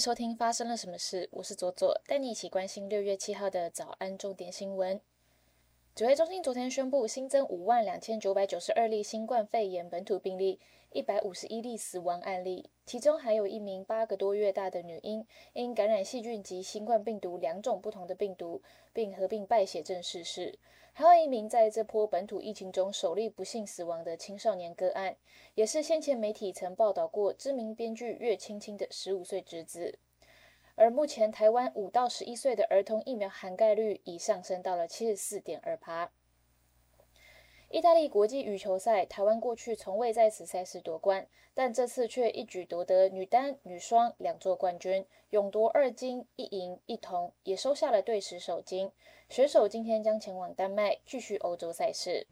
收听发生了什么事？我是左左，带你一起关心六月七号的早安重点新闻。指挥中心昨天宣布新增五万两千九百九十二例新冠肺炎本土病例，一百五十一例死亡案例，其中还有一名八个多月大的女婴因感染细菌及新冠病毒两种不同的病毒，并合并败血症逝世。还有一名在这波本土疫情中首例不幸死亡的青少年个案，也是先前媒体曾报道过知名编剧岳青青的十五岁侄子。而目前台湾五到十一岁的儿童疫苗涵盖率已上升到了七十四点二趴。意大利国际羽球赛，台湾过去从未在此赛事夺冠，但这次却一举夺得女单、女双两座冠军，勇夺二金一银一铜，也收下了队史首金。选手今天将前往丹麦继续欧洲赛事。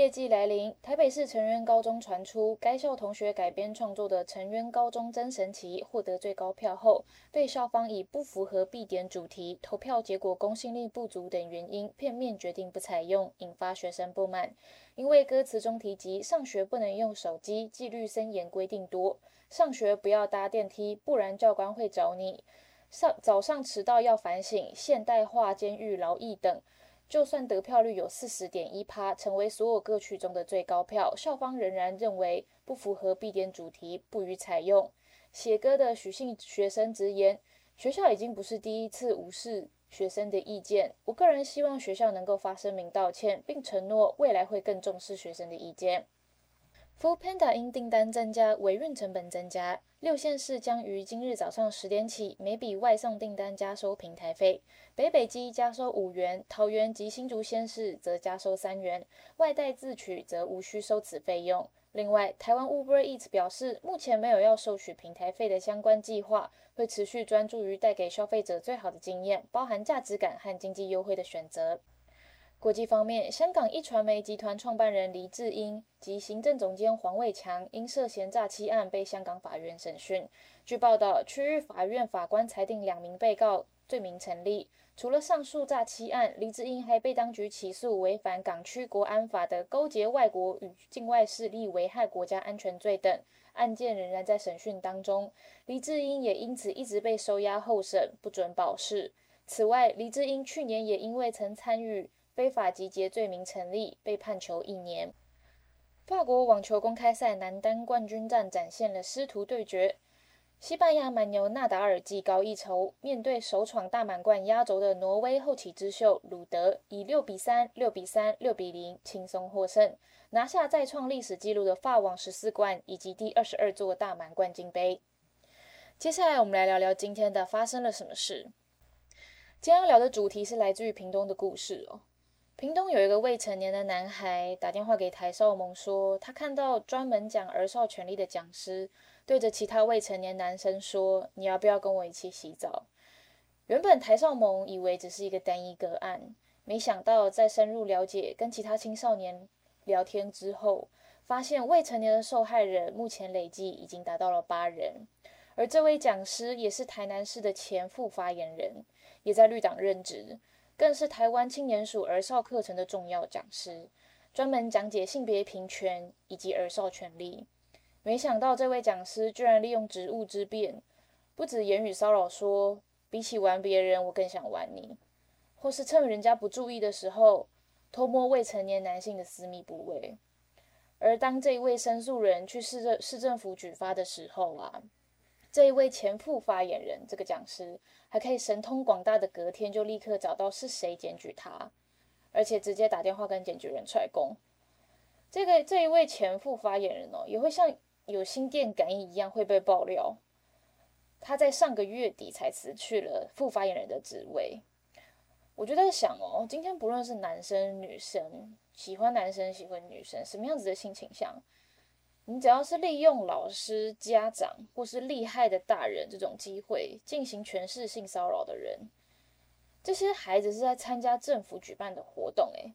业绩来临，台北市成渊高中传出该校同学改编创作的《成渊高中真神奇》获得最高票后，被校方以不符合必点主题、投票结果公信力不足等原因，片面决定不采用，引发学生不满。因为歌词中提及上学不能用手机，纪律森严，规定多，上学不要搭电梯，不然教官会找你。上早上迟到要反省，现代化监狱劳役等。就算得票率有四十点一趴，成为所有歌曲中的最高票，校方仍然认为不符合必点主题，不予采用。写歌的许姓学生直言，学校已经不是第一次无视学生的意见。我个人希望学校能够发声明道歉，并承诺未来会更重视学生的意见。Food Panda 因订单增加，维运成本增加。六县市将于今日早上十点起，每笔外送订单加收平台费。北北基加收五元，桃园及新竹县市则加收三元，外带自取则无需收此费用。另外，台湾 Uber Eats 表示，目前没有要收取平台费的相关计划，会持续专注于带给消费者最好的经验，包含价值感和经济优惠的选择。国际方面，香港一传媒集团创办人黎智英及行政总监黄伟强因涉嫌诈欺案被香港法院审讯。据报道，区域法院法官裁定两名被告罪名成立。除了上述诈欺案，黎智英还被当局起诉违反港区国安法的勾结外国与境外势力危害国家安全罪等。案件仍然在审讯当中，黎智英也因此一直被收押候审，不准保释。此外，黎智英去年也因为曾参与非法集结罪名成立，被判囚一年。法国网球公开赛男单冠军战展现了师徒对决，西班牙蛮牛纳达尔技高一筹，面对首闯大满贯压轴的挪威后起之秀鲁德，以六比三、六比三、六比零轻松获胜，拿下再创历史纪录的法网十四冠以及第二十二座大满贯金杯。接下来我们来聊聊今天的发生了什么事。今天要聊的主题是来自于屏东的故事哦。屏东有一个未成年的男孩打电话给台少盟说，他看到专门讲儿少权利的讲师对着其他未成年男生说：“你要不要跟我一起洗澡？”原本台少盟以为只是一个单一个案，没想到在深入了解跟其他青少年聊天之后，发现未成年的受害人目前累计已经达到了八人，而这位讲师也是台南市的前副发言人，也在绿党任职。更是台湾青年署儿少课程的重要讲师，专门讲解性别平权以及儿少权利。没想到这位讲师居然利用职务之便，不止言语骚扰，说比起玩别人，我更想玩你，或是趁人家不注意的时候偷摸未成年男性的私密部位。而当这一位申诉人去市政市政府举发的时候啊。这一位前副发言人，这个讲师还可以神通广大的，隔天就立刻找到是谁检举他，而且直接打电话跟检举人踹供。这个这一位前副发言人哦，也会像有心电感应一样会被爆料。他在上个月底才辞去了副发言人的职位。我就在想哦，今天不论是男生女生，喜欢男生喜欢女生，什么样子的性倾向？你只要是利用老师、家长或是厉害的大人这种机会进行权势性骚扰的人，这些孩子是在参加政府举办的活动，诶，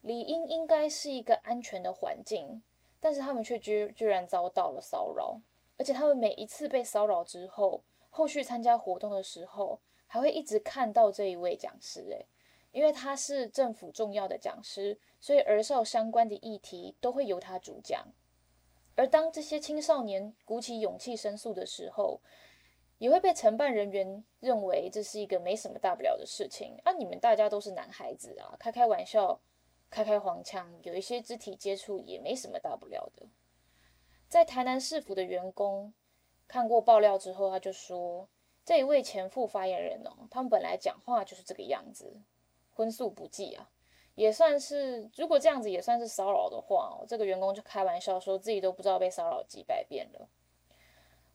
理应应该是一个安全的环境，但是他们却居居然遭到了骚扰，而且他们每一次被骚扰之后，后续参加活动的时候，还会一直看到这一位讲师，诶，因为他是政府重要的讲师，所以儿少相关的议题都会由他主讲。而当这些青少年鼓起勇气申诉的时候，也会被承办人员认为这是一个没什么大不了的事情啊！你们大家都是男孩子啊，开开玩笑，开开黄腔，有一些肢体接触也没什么大不了的。在台南市府的员工看过爆料之后，他就说，这一位前副发言人哦，他们本来讲话就是这个样子，荤素不忌啊，也算是如果这样子也算是骚扰的话哦，这个员工就开玩笑说自己都不知道被骚扰几百遍了。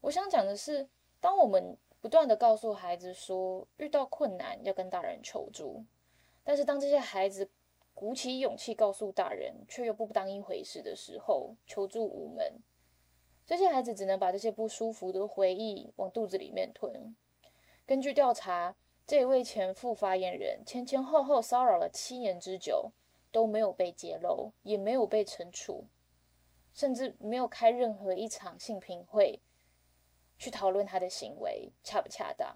我想讲的是。当我们不断的告诉孩子说遇到困难要跟大人求助，但是当这些孩子鼓起勇气告诉大人，却又不当一回事的时候，求助无门，这些孩子只能把这些不舒服的回忆往肚子里面吞。根据调查，这位前副发言人前前后后骚扰了七年之久，都没有被揭露，也没有被惩处，甚至没有开任何一场性评会。去讨论他的行为恰不恰当？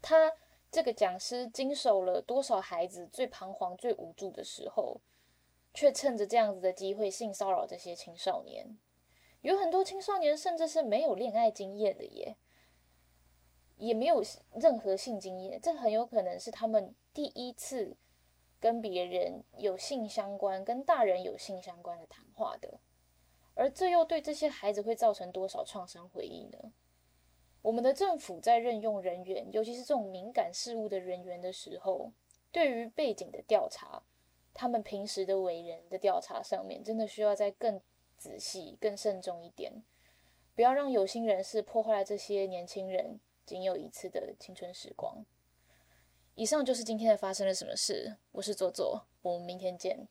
他这个讲师经手了多少孩子最彷徨、最无助的时候，却趁着这样子的机会性骚扰这些青少年。有很多青少年甚至是没有恋爱经验的耶，也没有任何性经验，这很有可能是他们第一次跟别人有性相关、跟大人有性相关的谈话的。而这又对这些孩子会造成多少创伤回忆呢？我们的政府在任用人员，尤其是这种敏感事务的人员的时候，对于背景的调查，他们平时的为人的调查上面，真的需要再更仔细、更慎重一点，不要让有心人士破坏了这些年轻人仅有一次的青春时光。以上就是今天的发生了什么事，我是左左，我们明天见。